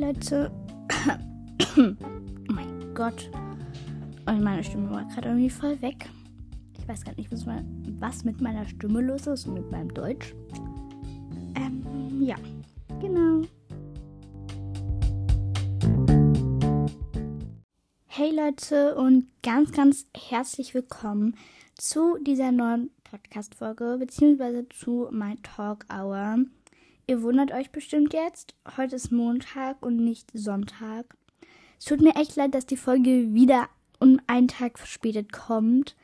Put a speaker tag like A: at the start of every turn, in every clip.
A: Leute. oh mein Gott. Oh, meine Stimme war gerade irgendwie voll weg. Ich weiß gar nicht, was mit meiner Stimme los ist und mit meinem Deutsch. Ähm, ja, genau. Hey Leute und ganz, ganz herzlich willkommen zu dieser neuen Podcast-Folge, beziehungsweise zu My Talk Hour. Ihr wundert euch bestimmt jetzt, heute ist Montag und nicht Sonntag. Es tut mir echt leid, dass die Folge wieder um einen Tag verspätet kommt.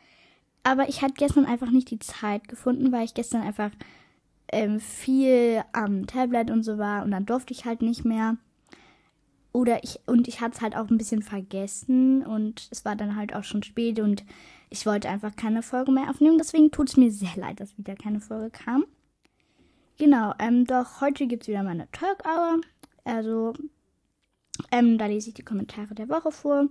A: Aber ich hatte gestern einfach nicht die Zeit gefunden, weil ich gestern einfach ähm, viel am Tablet und so war und dann durfte ich halt nicht mehr. Oder ich, und ich hatte es halt auch ein bisschen vergessen und es war dann halt auch schon spät und ich wollte einfach keine Folge mehr aufnehmen. Deswegen tut es mir sehr leid, dass wieder keine Folge kam. Genau, ähm, doch heute gibt es wieder meine Talk Hour. Also, ähm, da lese ich die Kommentare der Woche vor.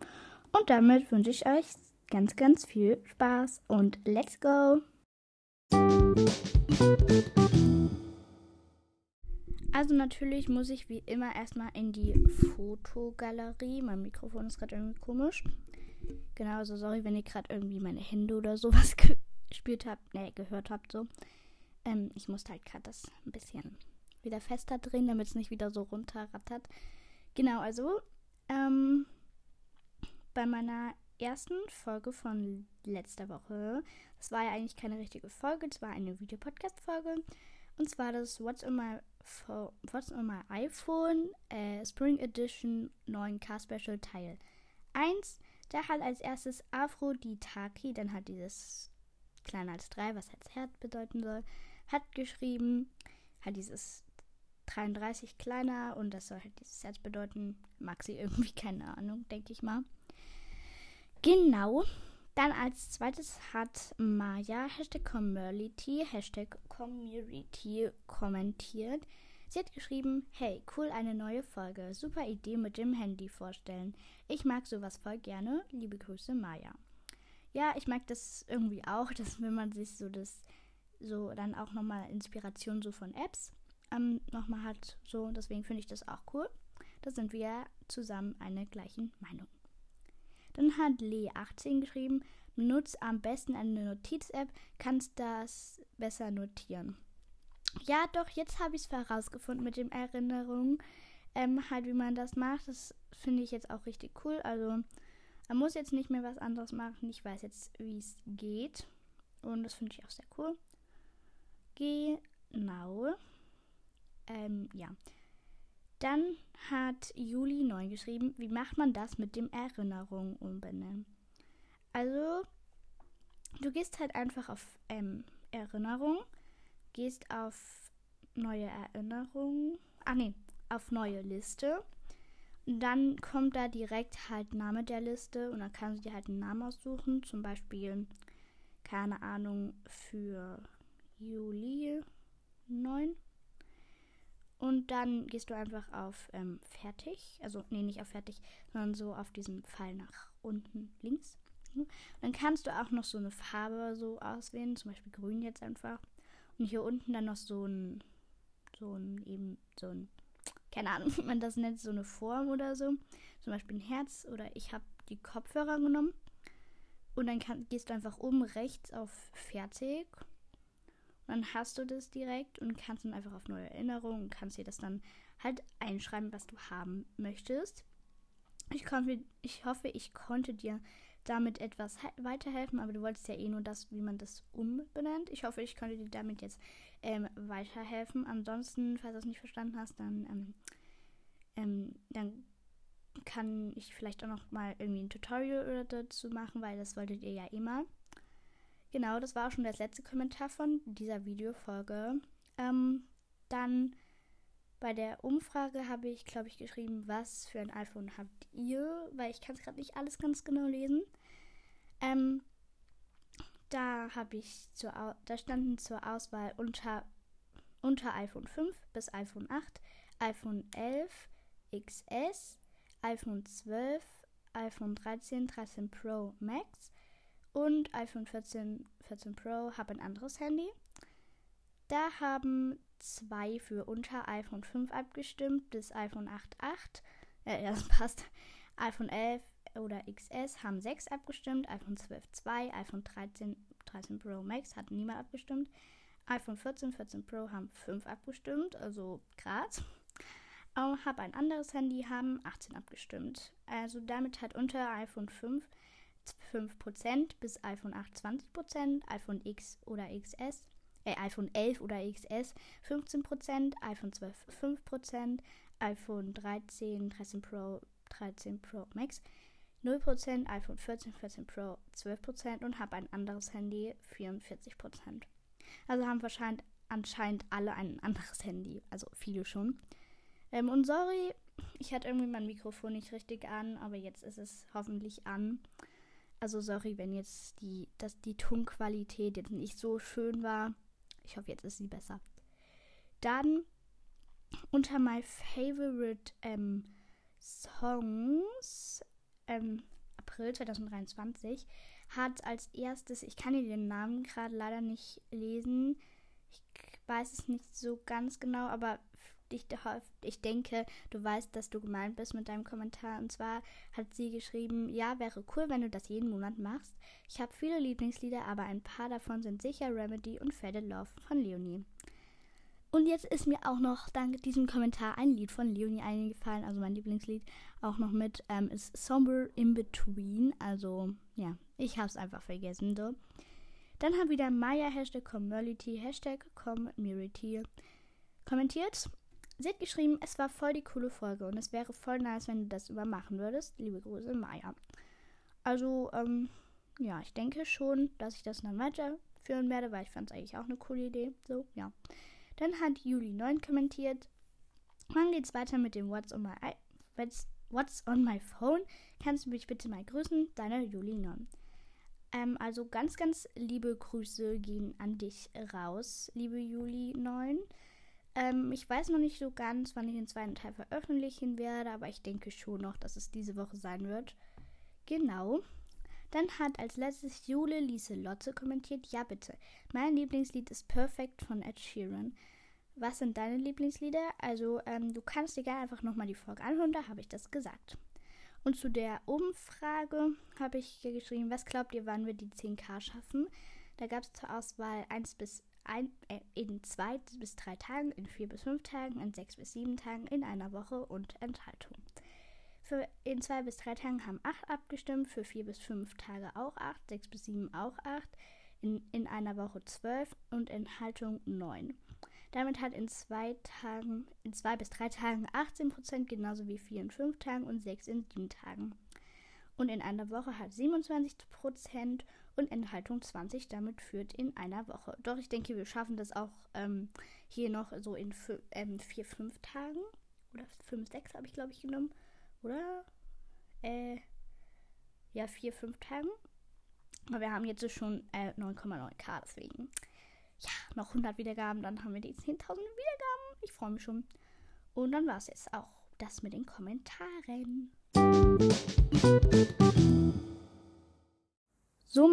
A: Und damit wünsche ich euch ganz, ganz viel Spaß und let's go! Also natürlich muss ich wie immer erstmal in die Fotogalerie. Mein Mikrofon ist gerade irgendwie komisch. Genau, also sorry, wenn ihr gerade irgendwie meine Hände oder sowas gespielt habt, ne, gehört habt so. Ähm, ich musste halt gerade das ein bisschen wieder fester drehen, damit es nicht wieder so runterrattert. Genau, also ähm, bei meiner ersten Folge von letzter Woche, das war ja eigentlich keine richtige Folge, das war eine Videopodcast-Folge. Und zwar das What's on my, What's on my iPhone äh, Spring Edition 9K Special Teil 1. Da halt als erstes Aphroditaki, dann halt dieses kleiner als 3, was als Herz bedeuten soll hat geschrieben, hat dieses 33 kleiner und das soll halt dieses Herz bedeuten. Mag sie irgendwie, keine Ahnung, denke ich mal. Genau. Dann als zweites hat Maya Hashtag Community, Hashtag Community kommentiert. Sie hat geschrieben, hey, cool, eine neue Folge. Super Idee mit dem Handy vorstellen. Ich mag sowas voll gerne. Liebe Grüße, Maya. Ja, ich mag das irgendwie auch, dass wenn man sich so das so dann auch nochmal Inspiration so von Apps ähm, nochmal hat. So, deswegen finde ich das auch cool. Da sind wir zusammen einer gleichen Meinung. Dann hat Lee18 geschrieben, benutze am besten eine Notiz-App, kannst das besser notieren. Ja, doch, jetzt habe ich es herausgefunden mit den Erinnerungen. Ähm, halt, wie man das macht. Das finde ich jetzt auch richtig cool. Also, man muss jetzt nicht mehr was anderes machen. Ich weiß jetzt, wie es geht. Und das finde ich auch sehr cool. Genau. Ähm, ja. Dann hat Juli neu geschrieben, wie macht man das mit dem Erinnerung umbenennen? Also, du gehst halt einfach auf ähm, Erinnerung, gehst auf neue Erinnerungen, ach nee, auf neue Liste. dann kommt da direkt halt Name der Liste und dann kannst du dir halt einen Namen aussuchen, zum Beispiel, keine Ahnung, für Juli 9. Und dann gehst du einfach auf ähm, Fertig. Also, nee, nicht auf Fertig, sondern so auf diesen Pfeil nach unten links. Dann kannst du auch noch so eine Farbe so auswählen, zum Beispiel grün jetzt einfach. Und hier unten dann noch so ein, so ein, eben so ein, keine Ahnung, wie man das nennt, so eine Form oder so. Zum Beispiel ein Herz oder ich habe die Kopfhörer genommen. Und dann kann, gehst du einfach oben rechts auf Fertig dann hast du das direkt und kannst dann einfach auf neue Erinnerungen und kannst dir das dann halt einschreiben, was du haben möchtest. Ich, konnte, ich hoffe, ich konnte dir damit etwas weiterhelfen, aber du wolltest ja eh nur das, wie man das umbenennt. Ich hoffe, ich konnte dir damit jetzt ähm, weiterhelfen. Ansonsten, falls du es nicht verstanden hast, dann, ähm, ähm, dann kann ich vielleicht auch noch mal irgendwie ein Tutorial dazu machen, weil das wolltet ihr ja immer. Genau, das war auch schon der letzte Kommentar von dieser Videofolge. Ähm, dann bei der Umfrage habe ich, glaube ich, geschrieben, was für ein iPhone habt ihr, weil ich kann es gerade nicht alles ganz genau lesen. Ähm, da habe ich zur, da standen zur Auswahl unter, unter iPhone 5 bis iPhone 8, iPhone 11, XS, iPhone 12, iPhone 13, 13 Pro Max, und iPhone 14, 14 Pro habe ein anderes Handy. Da haben zwei für unter iPhone 5 abgestimmt bis iPhone 8.8 äh, ja, das passt. iPhone 11 oder XS haben 6 abgestimmt, iPhone 12 2, iPhone 13, 13 Pro Max hat niemand abgestimmt, iPhone 14, 14 Pro haben 5 abgestimmt, also krass. Ähm, habe ein anderes Handy, haben 18 abgestimmt. Also damit hat unter iPhone 5 5% bis iPhone 8 20%, iPhone X oder XS, äh, iPhone 11 oder XS 15%, iPhone 12 5%, iPhone 13, 13 Pro, 13 Pro Max 0%, iPhone 14, 14 Pro 12% und habe ein anderes Handy 44%. Also haben wahrscheinlich anscheinend alle ein anderes Handy, also viele schon. Ähm, und sorry, ich hatte irgendwie mein Mikrofon nicht richtig an, aber jetzt ist es hoffentlich an. Also sorry, wenn jetzt die, dass die Tonqualität jetzt nicht so schön war. Ich hoffe, jetzt ist sie besser. Dann unter my favorite ähm, Songs ähm, April 2023 hat als erstes, ich kann dir den Namen gerade leider nicht lesen, ich weiß es nicht so ganz genau, aber ich, ich denke, du weißt, dass du gemeint bist mit deinem Kommentar. Und zwar hat sie geschrieben, ja, wäre cool, wenn du das jeden Monat machst. Ich habe viele Lieblingslieder, aber ein paar davon sind sicher Remedy und Faded Love von Leonie. Und jetzt ist mir auch noch dank diesem Kommentar ein Lied von Leonie eingefallen, also mein Lieblingslied auch noch mit, ähm, ist Somber in Between. Also, ja, ich habe es einfach vergessen. So. Dann haben wieder Maya Hashtag Community, Hashtag Community kommentiert. Sie hat geschrieben, es war voll die coole Folge und es wäre voll nice, wenn du das übermachen würdest. Liebe Grüße, Maya. Also, ähm, ja, ich denke schon, dass ich das dann weiterführen werde, weil ich fand es eigentlich auch eine coole Idee. So, ja. Dann hat Juli 9 kommentiert. Wann geht's weiter mit dem What's on my What's, What's on my phone? Kannst du mich bitte mal grüßen? Deine Juli 9. Ähm, also ganz, ganz liebe Grüße gehen an dich raus, liebe Juli 9. Ähm, ich weiß noch nicht so ganz, wann ich den zweiten Teil veröffentlichen werde, aber ich denke schon noch, dass es diese Woche sein wird. Genau. Dann hat als letztes Jule Lieselotte kommentiert, ja bitte, mein Lieblingslied ist Perfect von Ed Sheeran. Was sind deine Lieblingslieder? Also, ähm, du kannst dir gerne einfach nochmal die Folge anhören, da habe ich das gesagt. Und zu der Umfrage habe ich geschrieben, was glaubt ihr, wann wir die 10k schaffen? Da gab es zur Auswahl 1 bis ein, äh, in zwei bis drei Tagen, in vier bis fünf Tagen, in sechs bis sieben Tagen, in einer Woche und Enthaltung. Für in zwei bis drei Tagen haben acht abgestimmt, für vier bis fünf Tage auch acht, sechs bis sieben auch acht, in, in einer Woche zwölf und Enthaltung neun. Damit hat in zwei Tagen, in zwei bis drei Tagen 18 Prozent, genauso wie vier in fünf Tagen und sechs in sieben Tagen. Und in einer Woche hat 27 Prozent und Enthaltung 20 damit führt in einer Woche. Doch ich denke, wir schaffen das auch ähm, hier noch so in ähm, vier, fünf Tagen. Oder fünf, sechs habe ich, glaube ich, genommen. Oder? Äh, ja, vier, fünf Tagen. Aber wir haben jetzt schon äh, 9,9k, deswegen. Ja, noch 100 Wiedergaben, dann haben wir die 10.000 Wiedergaben. Ich freue mich schon. Und dann war es jetzt auch das mit den Kommentaren.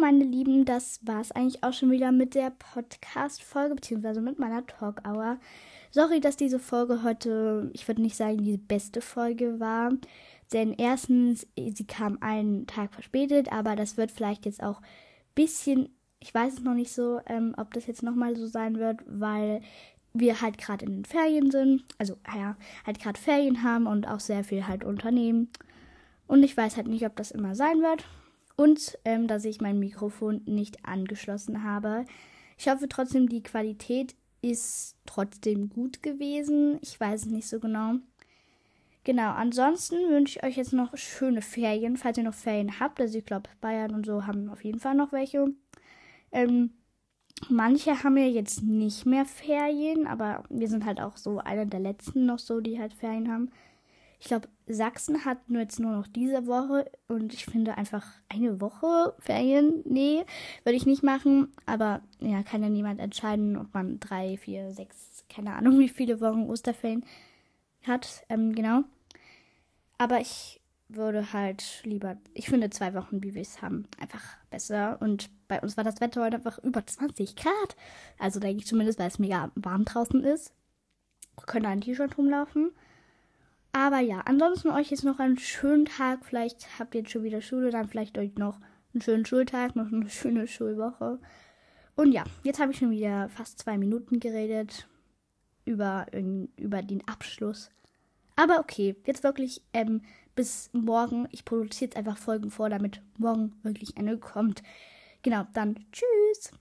A: Meine Lieben, das war es eigentlich auch schon wieder mit der Podcast-Folge, beziehungsweise mit meiner Talk-Hour. Sorry, dass diese Folge heute, ich würde nicht sagen, die beste Folge war. Denn erstens, sie kam einen Tag verspätet, aber das wird vielleicht jetzt auch ein bisschen, ich weiß es noch nicht so, ähm, ob das jetzt nochmal so sein wird, weil wir halt gerade in den Ferien sind. Also, ja, halt gerade Ferien haben und auch sehr viel halt unternehmen. Und ich weiß halt nicht, ob das immer sein wird und ähm, dass ich mein Mikrofon nicht angeschlossen habe. Ich hoffe trotzdem, die Qualität ist trotzdem gut gewesen. Ich weiß es nicht so genau. Genau, ansonsten wünsche ich euch jetzt noch schöne Ferien, falls ihr noch Ferien habt. Also ich glaube, Bayern und so haben auf jeden Fall noch welche. Ähm, manche haben ja jetzt nicht mehr Ferien, aber wir sind halt auch so einer der letzten noch so, die halt Ferien haben. Ich glaube, Sachsen hat nur jetzt nur noch diese Woche und ich finde einfach eine Woche Ferien, nee, würde ich nicht machen. Aber ja, kann ja niemand entscheiden, ob man drei, vier, sechs, keine Ahnung, wie viele Wochen Osterferien hat. Ähm, genau. Aber ich würde halt lieber, ich finde zwei Wochen, wie wir es haben, einfach besser. Und bei uns war das Wetter heute einfach über 20 Grad. Also denke ich zumindest, weil es mega warm draußen ist. Wir können da ein T-Shirt rumlaufen. Aber ja, ansonsten euch jetzt noch einen schönen Tag. Vielleicht habt ihr jetzt schon wieder Schule, dann vielleicht euch noch einen schönen Schultag, noch eine schöne Schulwoche. Und ja, jetzt habe ich schon wieder fast zwei Minuten geredet über, über den Abschluss. Aber okay, jetzt wirklich ähm, bis morgen. Ich produziere jetzt einfach Folgen vor, damit morgen wirklich eine kommt. Genau, dann tschüss.